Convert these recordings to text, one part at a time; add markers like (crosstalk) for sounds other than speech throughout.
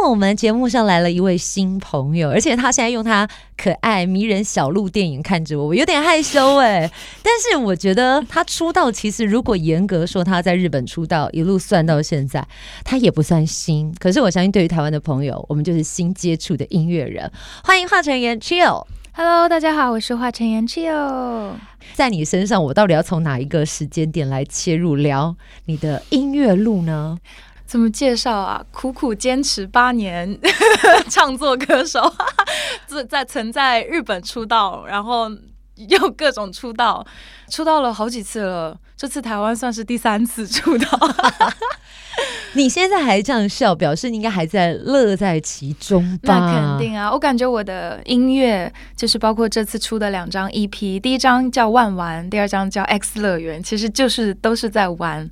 天我们节目上来了一位新朋友，而且他现在用他可爱迷人小鹿电影看着我，我有点害羞哎。但是我觉得他出道，其实如果严格说他在日本出道，一路算到现在，他也不算新。可是我相信，对于台湾的朋友，我们就是新接触的音乐人。欢迎华晨妍 Chill，Hello，大家好，我是华晨妍 Chill。在你身上，我到底要从哪一个时间点来切入聊你的音乐路呢？怎么介绍啊？苦苦坚持八年，(laughs) 唱作歌手，(laughs) 在在曾在日本出道，然后又各种出道，出道了好几次了。这次台湾算是第三次出道。(laughs) 你现在还这样笑，表示你应该还在乐在其中吧？那肯定啊！我感觉我的音乐就是包括这次出的两张 EP，第一张叫《万玩》，第二张叫《X 乐园》，其实就是都是在玩。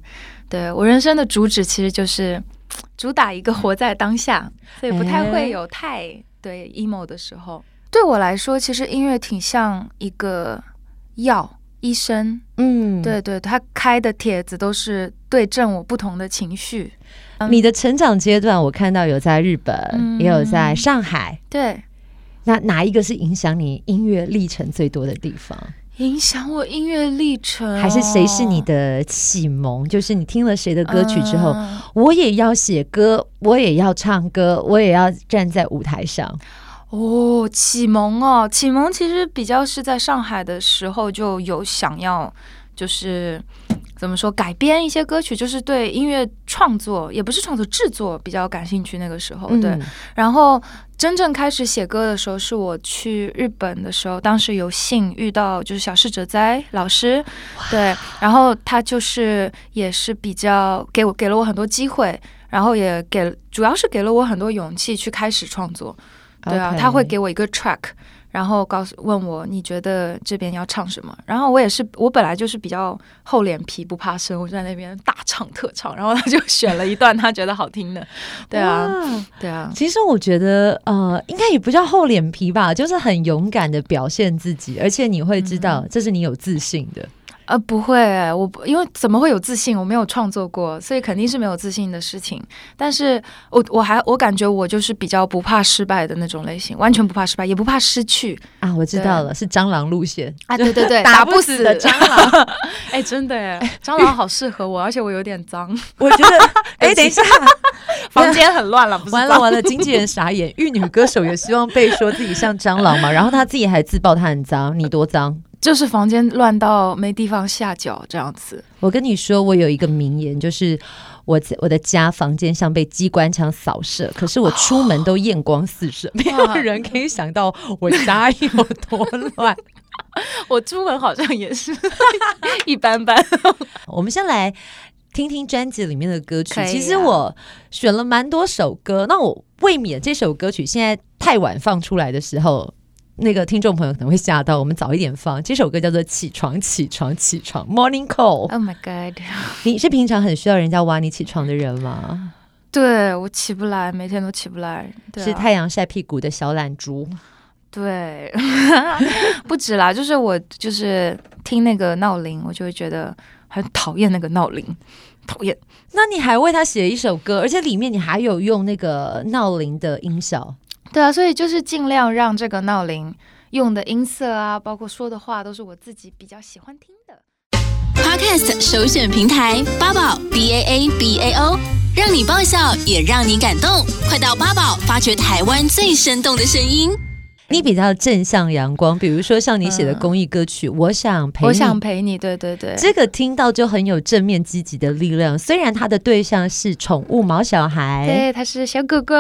对，我人生的主旨其实就是主打一个活在当下，所以不太会有太对 emo 的时候。对我来说，其实音乐挺像一个药，医生，嗯，对对，他开的帖子都是对症我不同的情绪。你的成长阶段，我看到有在日本，嗯、也有在上海，对。那哪一个是影响你音乐历程最多的地方？影响我音乐历程，哦，还是谁是你的启蒙？就是你听了谁的歌曲之后，呃，我也要写歌，我也要唱歌，我也要站在舞台上。哦，启蒙哦，启蒙其实比较是在上海的时候就有想要，就是。怎么说？改编一些歌曲，就是对音乐创作，也不是创作制作比较感兴趣。那个时候，对。嗯、然后真正开始写歌的时候，是我去日本的时候，当时有幸遇到就是小室哲哉老师，对。然后他就是也是比较给我给了我很多机会，然后也给主要是给了我很多勇气去开始创作。对啊.他会给我一个 track。然后告诉问我你觉得这边要唱什么？然后我也是，我本来就是比较厚脸皮不怕生，我就在那边大唱特唱。然后他就选了一段他觉得好听的，对啊，对啊。其实我觉得呃，应该也不叫厚脸皮吧，就是很勇敢的表现自己，而且你会知道这是你有自信的。嗯呃，不会，我因为怎么会有自信？我没有创作过，所以肯定是没有自信的事情。但是我我还我感觉我就是比较不怕失败的那种类型，完全不怕失败，也不怕失去啊。我知道了，是蟑螂路线啊，对对对，(laughs) 打不死的蟑螂。(laughs) 哎，真的哎，蟑螂好适合我，而且我有点脏。(laughs) 我觉得，哎，等一下，房间很乱了，不是完了完了，经纪人傻眼。玉女歌手也希望被说自己像蟑螂嘛，然后他自己还自爆他很脏，你多脏？就是房间乱到没地方下脚这样子。我跟你说，我有一个名言，就是我在我的家房间像被机关枪扫射，可是我出门都艳光四射，哦、没有人可以想到我家有多乱。(laughs) 我出门好像也是一般般。(laughs) 我们先来听听专辑里面的歌曲。其实我选了蛮多首歌，那我未免这首歌曲现在太晚放出来的时候。那个听众朋友可能会吓到，我们早一点放。这首歌叫做《起床，起床，起床》（Morning Call）。Oh my god！你是平常很需要人家挖你起床的人吗？对，我起不来，每天都起不来。对啊，是太阳晒屁股的小懒猪。对，(laughs) 不止啦，就是我就是听那个闹铃，我就会觉得很讨厌那个闹铃，讨厌。那你还为他写一首歌，而且里面你还有用那个闹铃的音效。对啊，所以就是尽量让这个闹铃用的音色啊，包括说的话，都是我自己比较喜欢听的。Podcast 首选平台八宝 B A A B A O，让你爆笑也让你感动，快到八宝发掘台湾最生动的声音。你比较正向阳光，比如说像你写的公益歌曲，嗯，我想陪你，我想陪你，对对对，这个听到就很有正面积极的力量。虽然他的对象是宠物毛小孩，对，他是小狗狗，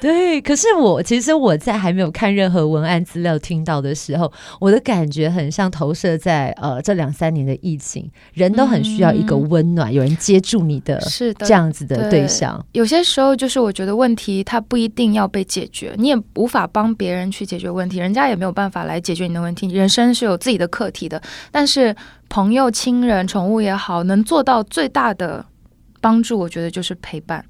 对。可是我其实我在还没有看任何文案资料听到的时候，我的感觉很像投射在呃这两三年的疫情，人都很需要一个温暖，嗯，有人接住你的，是的，这样子的对象。有些时候就是我觉得问题它不一定要被解决，你也无法帮别人去。解决问题，人家也没有办法来解决你的问题。人生是有自己的课题的，但是朋友、亲人、宠物也好，能做到最大的帮助，我觉得就是陪伴。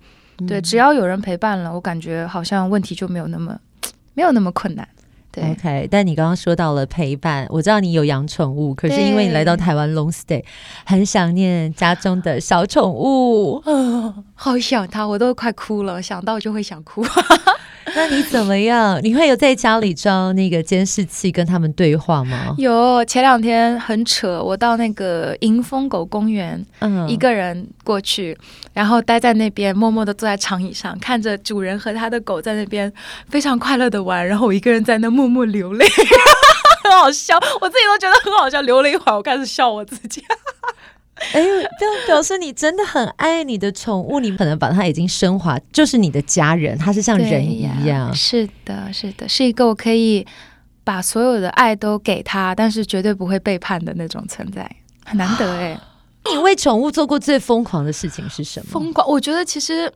对，只要有人陪伴了，我感觉好像问题就没有那么 (tsk) 没有那么困难。对，OK。但你刚刚说到了陪伴，我知道你有养宠物，可是因为你来到台湾 long stay，很想念家中的小宠物，哦，好想它，我都快哭了，想到就会想哭。那你怎么样？你会有在家里装那个监视器跟他们对话吗？有，前两天很扯，我到那个迎风狗公园，嗯，一个人过去，然后待在那边，默默的坐在长椅上，看着主人和他的狗在那边非常快乐的玩，然后我一个人在那默默流泪，(laughs) 很好笑，我自己都觉得很好笑。流了一会儿，我开始笑我自己。哎，这表示你真的很爱你的宠物，你可能把它已经升华，就是你的家人，它是像人一样。是的，是的，是一个我可以把所有的爱都给他，但是绝对不会背叛的那种存在，很难得哎。你为宠物做过最疯狂的事情是什么？疯狂，我觉得其实。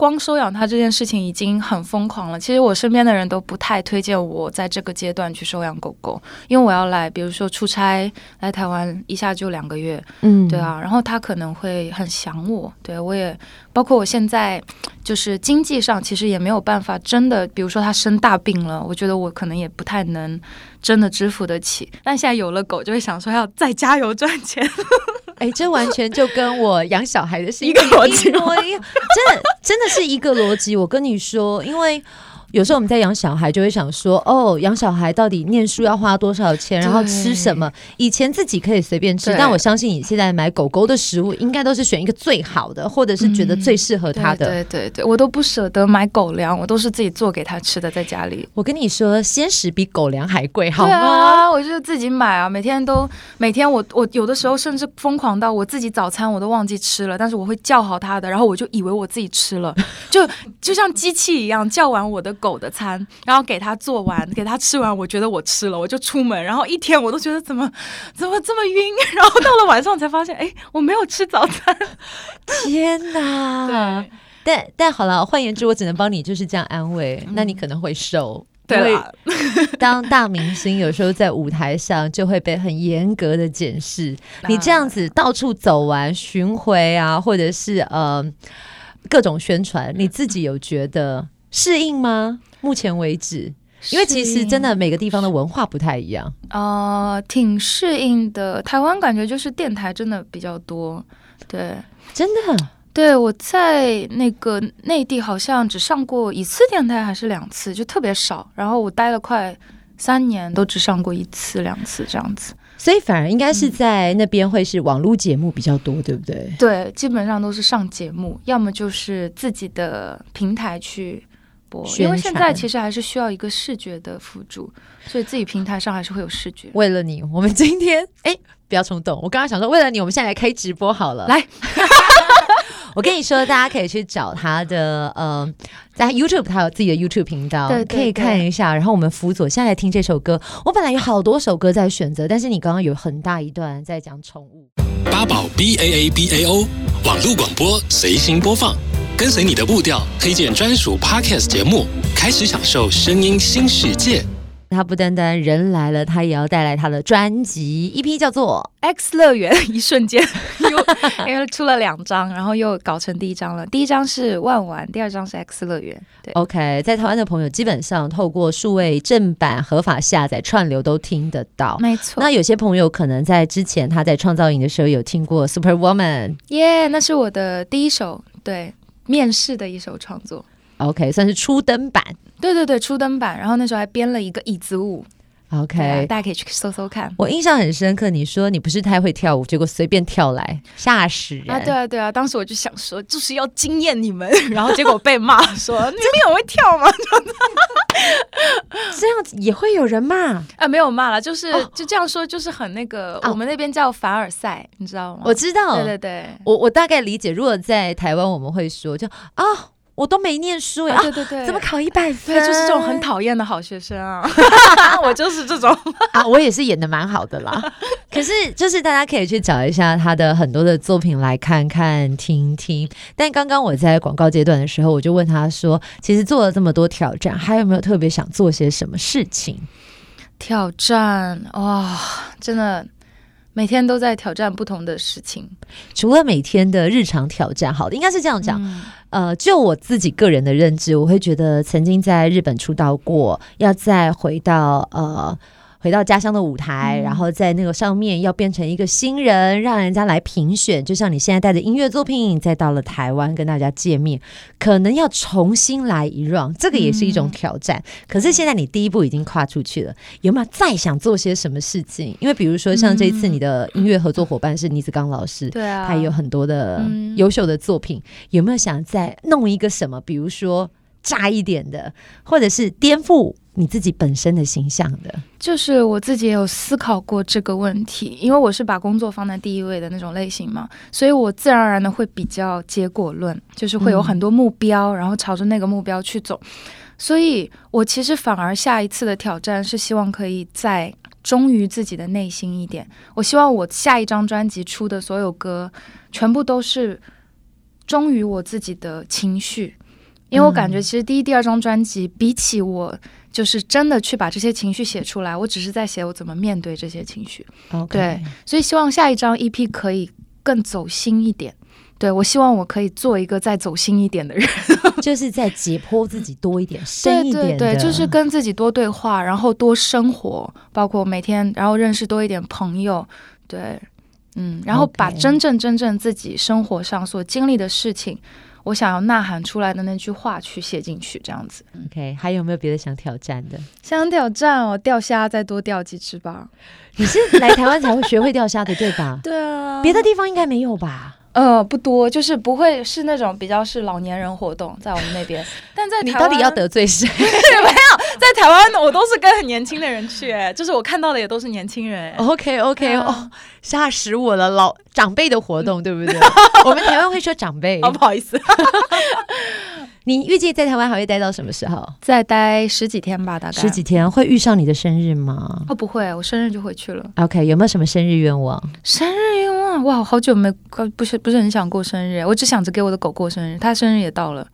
光收养它这件事情已经很疯狂了。其实我身边的人都不太推荐我在这个阶段去收养狗狗，因为我要来，比如说出差来台湾一下就两个月，嗯，对啊，然后它可能会很想我，对我也包括我现在就是经济上其实也没有办法真的，比如说它生大病了，我觉得我可能也不太能真的支付得起。但现在有了狗，就会想说要再加油赚钱。哎、欸，这完全就跟我养小孩的是一个逻辑，真的真的是一个逻辑。我跟你说，因为。有时候我们在养小孩，就会想说，哦，养小孩到底念书要花多少钱，然后吃什么？以前自己可以随便吃，但我相信你现在买狗狗的食物，应该都是选一个最好的，或者是觉得最适合它的。嗯、对对对，我都不舍得买狗粮，我都是自己做给它吃的，在家里。我跟你说，鲜食比狗粮还贵，好吗？啊，我就是自己买啊，每天都每天我我有的时候甚至疯狂到我自己早餐我都忘记吃了，但是我会叫好它的，然后我就以为我自己吃了，就就像机器一样叫完我的。狗的餐，然后给他做完，(laughs) 给他吃完，我觉得我吃了，我就出门，然后一天我都觉得怎么 (laughs) 怎么这么晕，(laughs) 然后到了晚上才发现，哎，我没有吃早餐，天哪！对，但但好了，换言之，我只能帮你就是这样安慰，嗯、那你可能会瘦，对，当大明星有时候在舞台上就会被很严格的检视，你这样子到处走完巡回啊，或者是呃各种宣传，你自己有觉得？适应吗？目前为止，因为其实真的每个地方的文化不太一样。呃，挺适应的。台湾感觉就是电台真的比较多，对，真的。对，我在那个内地好像只上过一次电台，还是两次，就特别少。然后我待了快三年，都只上过一次两次这样子。所以反而应该是在那边会是网络节目比较多，嗯、对不对？对，基本上都是上节目，要么就是自己的平台去。因为现在其实还是需要一个视觉的辅助，所以自己平台上还是会有视觉。为了你，我们今天哎，不要冲动。我刚刚想说，为了你，我们现在来开直播好了。来，(laughs) 我跟你说，大家可以去找他的呃，在 YouTube，他有自己的 YouTube 频道，对对对，可以看一下。然后我们辅佐现在来听这首歌。我本来有好多首歌在选择，但是你刚刚有很大一段在讲宠物。八宝 B A A B A O 网络广播随心播放。跟随你的步调，推荐专属 Podcast 节目，开始享受声音新世界。他不单单人来了，他也要带来他的专辑，一批叫做《X 乐园》，一瞬间 (laughs) 又因为出了两张，然后又搞成第一张了。第一张是万玩，第二张是 X 乐园。对，OK，在台湾的朋友基本上透过数位正版合法下载串流都听得到，没错。那有些朋友可能在之前他在创造营的时候有听过 Super Woman，耶，yeah, 那是我的第一首，对。面试的一首创作，OK，算是初登版。对对对，初登版。然后那时候还编了一个椅子舞，OK，大家可以去搜搜看。我印象很深刻，你说你不是太会跳舞，结果随便跳来，吓死人啊！对啊对啊，当时我就想说，就是要惊艳你们，然后结果被骂说 (laughs) 你们有会跳吗？(laughs) 也会有人骂啊？没有骂了，就是、哦、就这样说，就是很那个。哦、我们那边叫凡尔赛，你知道吗？我知道，对对对，我我大概理解。如果在台湾，我们会说就啊。哦我都没念书呀，对对对，怎么考一百分？对，就是这种很讨厌的好学生啊！(laughs) 我就是这种啊，我也是演的蛮好的啦。(laughs) 可是，就是大家可以去找一下他的很多的作品来看看、听听。但刚刚我在广告阶段的时候，我就问他说：“其实做了这么多挑战，还有没有特别想做些什么事情？”挑战哇，真的每天都在挑战不同的事情。除了每天的日常挑战，好的，应该是这样讲。嗯呃，就我自己个人的认知，我会觉得曾经在日本出道过，要再回到呃。回到家乡的舞台，嗯、然后在那个上面要变成一个新人，让人家来评选。就像你现在带着音乐作品，再到了台湾跟大家见面，可能要重新来一 round，这个也是一种挑战。嗯、可是现在你第一步已经跨出去了，有没有再想做些什么事情？因为比如说像这一次你的音乐合作伙伴是倪子刚老师，对啊、嗯，他也有很多的优秀的作品，嗯、有没有想再弄一个什么？比如说炸一点的，或者是颠覆？你自己本身的形象的，就是我自己也有思考过这个问题，因为我是把工作放在第一位的那种类型嘛，所以我自然而然的会比较结果论，就是会有很多目标，然后朝着那个目标去走。所以我其实反而下一次的挑战是希望可以再忠于自己的内心一点。我希望我下一张专辑出的所有歌，全部都是忠于我自己的情绪，因为我感觉其实第一、第二张专辑比起我。就是真的去把这些情绪写出来，我只是在写我怎么面对这些情绪。对，所以希望下一张 EP 可以更走心一点。对，我希望我可以做一个再走心一点的人，(laughs) 就是在解剖自己多一点、深一点。对，对，对，就是跟自己多对话，然后多生活，包括每天，然后认识多一点朋友。对，嗯，然后把真正真正自己生活上所经历的事情。我想要呐喊出来的那句话去写进去，这样子。OK，还有没有别的想挑战的？想挑战哦，钓虾再多钓几只吧。你是来台湾才会学会钓虾的，对吧？(laughs) 对啊，别的地方应该没有吧？呃，不多，就是不会是那种比较是老年人活动，在我们那边。(laughs) 但在你到底要得罪谁？(laughs) 没有，在台湾我都是跟很年轻的人去，哎，就是我看到的也都是年轻人。OK OK，哦，吓死我了，老长辈的活动，对不对？(laughs) 我们台湾会说长辈，哦，不好意思。你预计在台湾还会待到什么时候？再待十几天吧，大概十几天。会遇上你的生日吗？哦，不会，我生日就回去了。OK，有没有什么生日愿望？生日愿望哇，好久没不是不是很想过生日，我只想着给我的狗过生日。他生日也到了，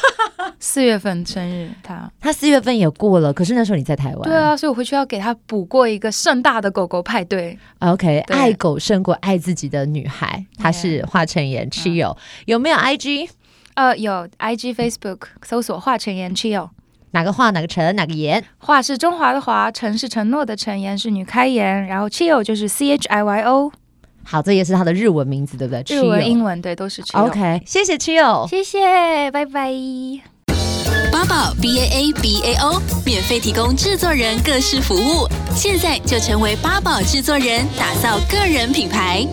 (laughs) 四月份生日，他他四月份也过了，可是那时候你在台湾。对啊，所以我回去要给他补过一个盛大的狗狗派对。OK，对爱狗胜过爱自己的女孩，她是华晨妍 Chio，有没有 IG？呃，有 IG、Facebook 搜索华晨妍 Chio，哪个华哪个晨哪个妍？华是中华的华，晨是承诺的晨，妍是女开言，然后 Chill 就是 C H I Y O。好，这也是他的日文名字，对不对？日文、英文对，都是 Chio。OK，谢谢 Chio，谢谢，拜拜。八宝 B A A B A O 免费提供制作人各式服务，现在就成为八宝制作人，打造个人品牌。